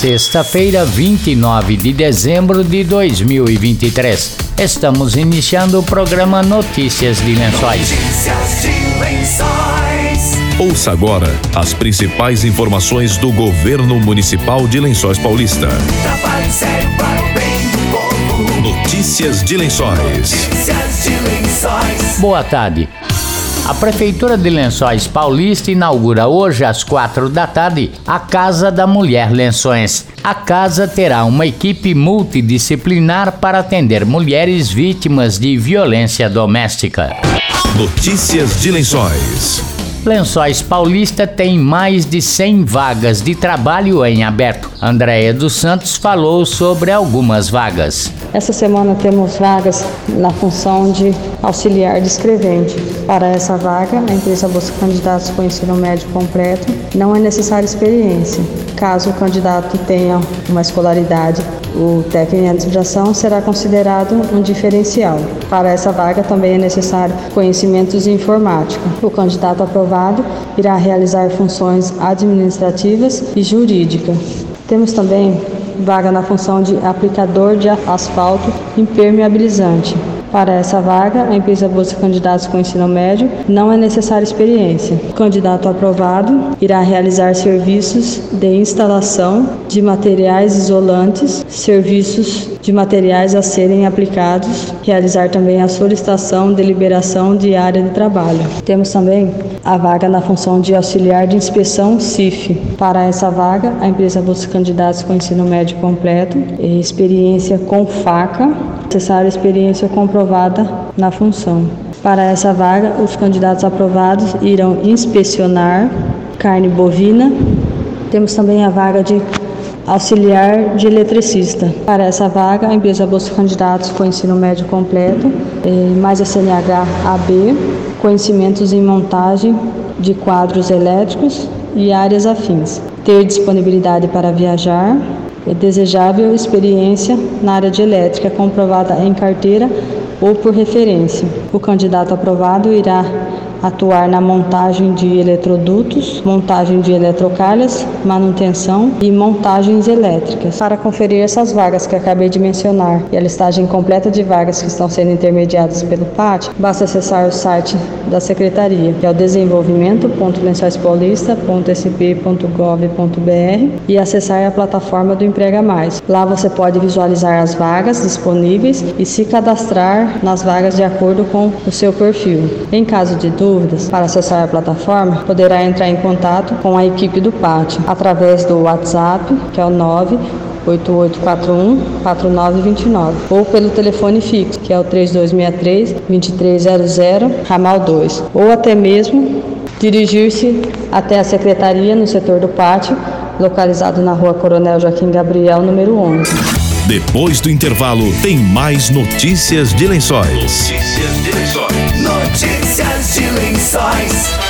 sexta-feira, 29 de dezembro de 2023. Estamos iniciando o programa Notícias de Lençóis. Notícias de Lençóis. Ouça agora as principais informações do governo municipal de Lençóis Paulista. Trabalho sério para o bem do povo. Notícias de Lençóis. Notícias de Lençóis. Boa tarde. A Prefeitura de Lençóis Paulista inaugura hoje às quatro da tarde a Casa da Mulher Lençóis. A casa terá uma equipe multidisciplinar para atender mulheres vítimas de violência doméstica. Notícias de Lençóis. Lençóis Paulista tem mais de 100 vagas de trabalho em aberto. Andréia dos Santos falou sobre algumas vagas. Essa semana temos vagas na função de auxiliar de escrevente. Para essa vaga, a empresa busca candidatos com ensino médio completo. Não é necessária experiência. Caso o candidato tenha uma escolaridade, o técnico em administração será considerado um diferencial. Para essa vaga também é necessário conhecimentos de informática. O candidato aprovado irá realizar funções administrativas e jurídicas. Temos também vaga na função de aplicador de asfalto impermeabilizante. Para essa vaga, a empresa busca candidatos com ensino médio, não é necessária experiência. O candidato aprovado irá realizar serviços de instalação de materiais isolantes, serviços de materiais a serem aplicados, realizar também a solicitação de liberação de área de trabalho. Temos também a vaga na função de auxiliar de inspeção CIF. Para essa vaga, a empresa busca candidatos com ensino médio completo, experiência com faca, necessária experiência comprovada na função. Para essa vaga, os candidatos aprovados irão inspecionar carne bovina. Temos também a vaga de auxiliar de eletricista. Para essa vaga, a empresa busca candidatos com ensino médio completo, mais a CNH AB, conhecimentos em montagem de quadros elétricos e áreas afins. Ter disponibilidade para viajar, é desejável experiência na área de elétrica comprovada em carteira ou por referência. O candidato aprovado irá atuar na montagem de eletrodutos, montagem de eletrocalhas, manutenção e montagens elétricas. Para conferir essas vagas que acabei de mencionar e a listagem completa de vagas que estão sendo intermediadas pelo PAT, basta acessar o site da Secretaria, que é o desenvolvimento.lençoispaulista.sp.gov.br e acessar a plataforma do Emprega Mais. Lá você pode visualizar as vagas disponíveis e se cadastrar nas vagas de acordo com o seu perfil. Em caso de dúvida, dúvidas para acessar a plataforma, poderá entrar em contato com a equipe do Pátio através do WhatsApp, que é o 9 8841-4929 ou pelo telefone fixo, que é o 3263-2300, ramal 2, ou até mesmo dirigir-se até a secretaria no setor do pátio, localizado na rua Coronel Joaquim Gabriel, número 11. Depois do intervalo, tem mais notícias de lençóis. Notícias de Lençóis. Notícias de Lençóis.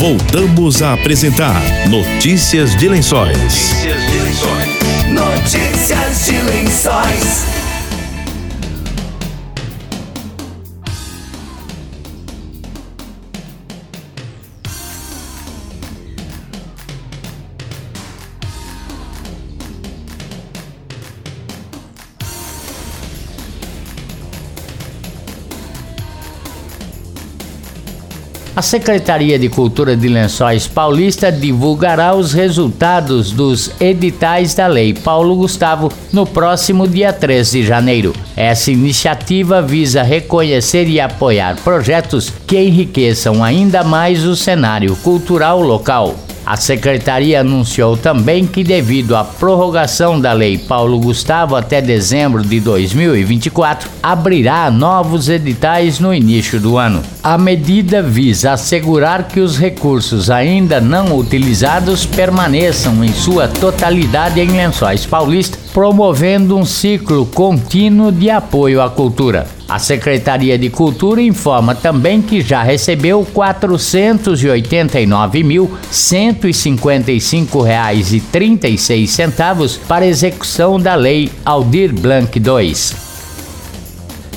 Voltamos a apresentar Notícias de Lençóis. Notícias de Lençóis. Notícias de Lençóis. A Secretaria de Cultura de Lençóis Paulista divulgará os resultados dos editais da Lei Paulo Gustavo no próximo dia 3 de janeiro. Essa iniciativa visa reconhecer e apoiar projetos que enriqueçam ainda mais o cenário cultural local. A secretaria anunciou também que, devido à prorrogação da Lei Paulo Gustavo até dezembro de 2024, abrirá novos editais no início do ano. A medida visa assegurar que os recursos ainda não utilizados permaneçam em sua totalidade em Lençóis Paulista, promovendo um ciclo contínuo de apoio à cultura. A Secretaria de Cultura informa também que já recebeu R$ 489.155,36 para execução da Lei Aldir Blanc II.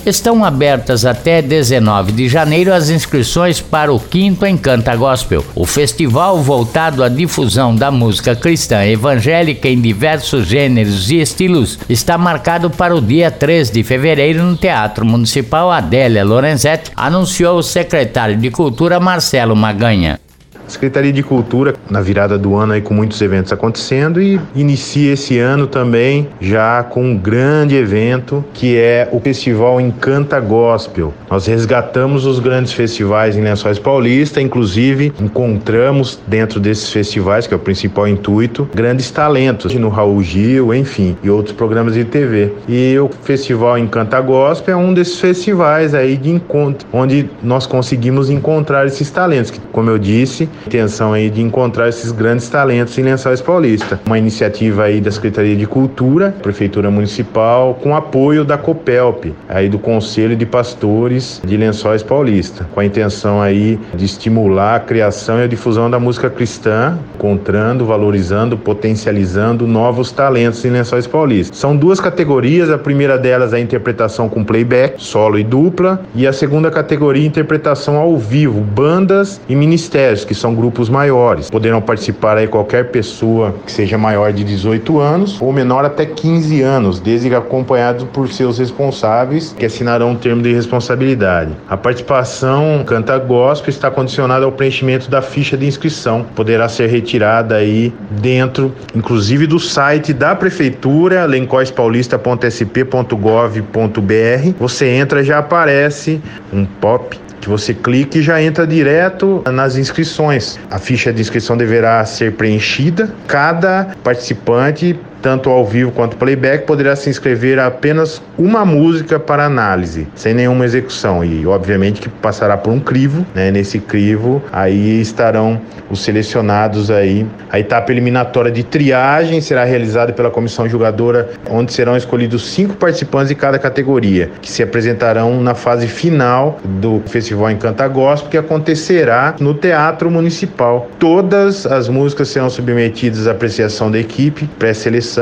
Estão abertas até 19 de janeiro as inscrições para o quinto Encanta Gospel, o festival voltado à difusão da música cristã evangélica em diversos gêneros e estilos. Está marcado para o dia 3 de fevereiro no Teatro Municipal Adélia Lorenzetti, anunciou o secretário de Cultura Marcelo Maganha. Secretaria de Cultura, na virada do ano aí com muitos eventos acontecendo e inicia esse ano também já com um grande evento que é o Festival Encanta Gospel. Nós resgatamos os grandes festivais em Lençóis Paulista, inclusive encontramos dentro desses festivais, que é o principal intuito, grandes talentos no Raul Gil, enfim, e outros programas de TV. E o Festival Encanta Gospel é um desses festivais aí de encontro, onde nós conseguimos encontrar esses talentos, que, como eu disse, intenção aí de encontrar esses grandes talentos em Lençóis Paulista. Uma iniciativa aí da Secretaria de Cultura, Prefeitura Municipal, com apoio da COPELP, aí do Conselho de Pastores de Lençóis Paulista, com a intenção aí de estimular a criação e a difusão da música cristã, encontrando, valorizando, potencializando novos talentos em Lençóis Paulista. São duas categorias, a primeira delas é a interpretação com playback, solo e dupla, e a segunda categoria interpretação ao vivo, bandas e ministérios, que são grupos maiores. Poderão participar aí qualquer pessoa que seja maior de 18 anos ou menor até 15 anos, desde acompanhado por seus responsáveis, que assinarão um termo de responsabilidade. A participação Canta Gospel está condicionada ao preenchimento da ficha de inscrição. Poderá ser retirada aí dentro, inclusive do site da prefeitura, lencoispaulista.sp.gov.br. Você entra já aparece um pop que você clica e já entra direto nas inscrições. A ficha de inscrição deverá ser preenchida. Cada participante tanto ao vivo quanto playback, poderá se inscrever apenas uma música para análise, sem nenhuma execução. E, obviamente, que passará por um crivo, né? Nesse crivo, aí estarão os selecionados aí. A etapa eliminatória de triagem será realizada pela comissão julgadora, onde serão escolhidos cinco participantes de cada categoria, que se apresentarão na fase final do Festival Encanta Gospel, que acontecerá no Teatro Municipal. Todas as músicas serão submetidas à apreciação da equipe pré-seleção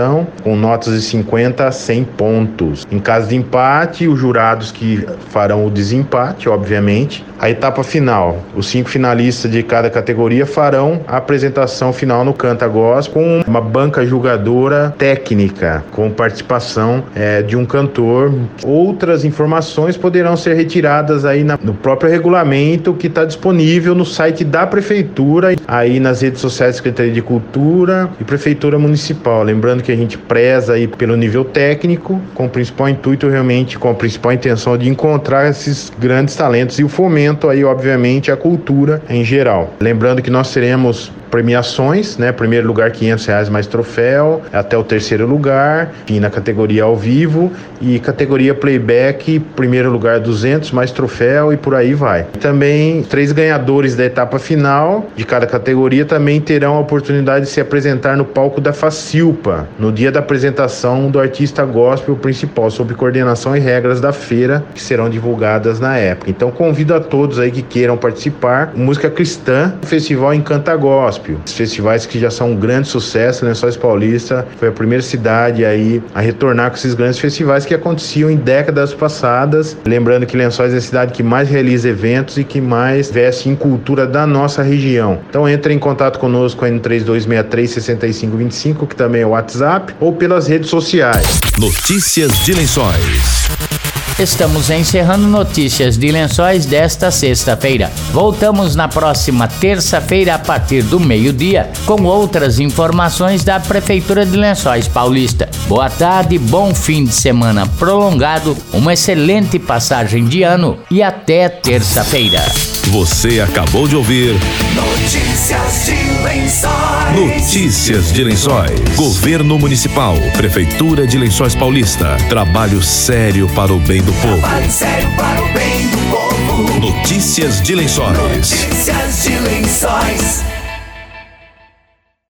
com notas de 50 a 100 pontos. Em caso de empate, os jurados que farão o desempate, obviamente. A etapa final, os cinco finalistas de cada categoria farão a apresentação final no Canta Gospel com uma banca julgadora técnica, com participação é, de um cantor. Outras informações poderão ser retiradas aí na, no próprio regulamento que está disponível no site da prefeitura, aí nas redes sociais da Secretaria de Cultura e Prefeitura Municipal. Lembrando que a gente preza aí pelo nível técnico, com o principal intuito realmente, com a principal intenção de encontrar esses grandes talentos e o fomento aí, obviamente, a cultura em geral. Lembrando que nós teremos premiações, né? Primeiro lugar 500 reais mais troféu, até o terceiro lugar, e na categoria ao vivo e categoria playback, primeiro lugar 200 mais troféu e por aí vai. Também três ganhadores da etapa final de cada categoria também terão a oportunidade de se apresentar no palco da Facilpa, no dia da apresentação do artista gospel principal, sob coordenação e regras da feira que serão divulgadas na época. Então convido a todos aí que queiram participar. Música cristã, Festival Encanta Gospel Gospel. Festivais que já são um grande sucesso, Lençóis Paulista foi a primeira cidade aí a retornar com esses grandes festivais que aconteciam em décadas passadas. Lembrando que Lençóis é a cidade que mais realiza eventos e que mais veste em cultura da nossa região. Então entre em contato conosco no 3263 6525, que também é o WhatsApp, ou pelas redes sociais. Notícias de Lençóis. Estamos encerrando notícias de lençóis desta sexta-feira. Voltamos na próxima terça-feira a partir do meio-dia com outras informações da Prefeitura de Lençóis Paulista. Boa tarde, bom fim de semana prolongado, uma excelente passagem de ano e até terça-feira. Você acabou de ouvir Notícias de Lençóis. Notícias de Lençóis. Governo Municipal, Prefeitura de Lençóis Paulista. Trabalho sério para o bem do povo. Trabalho sério para o bem do povo. Notícias de Lençóis. Notícias de Lençóis.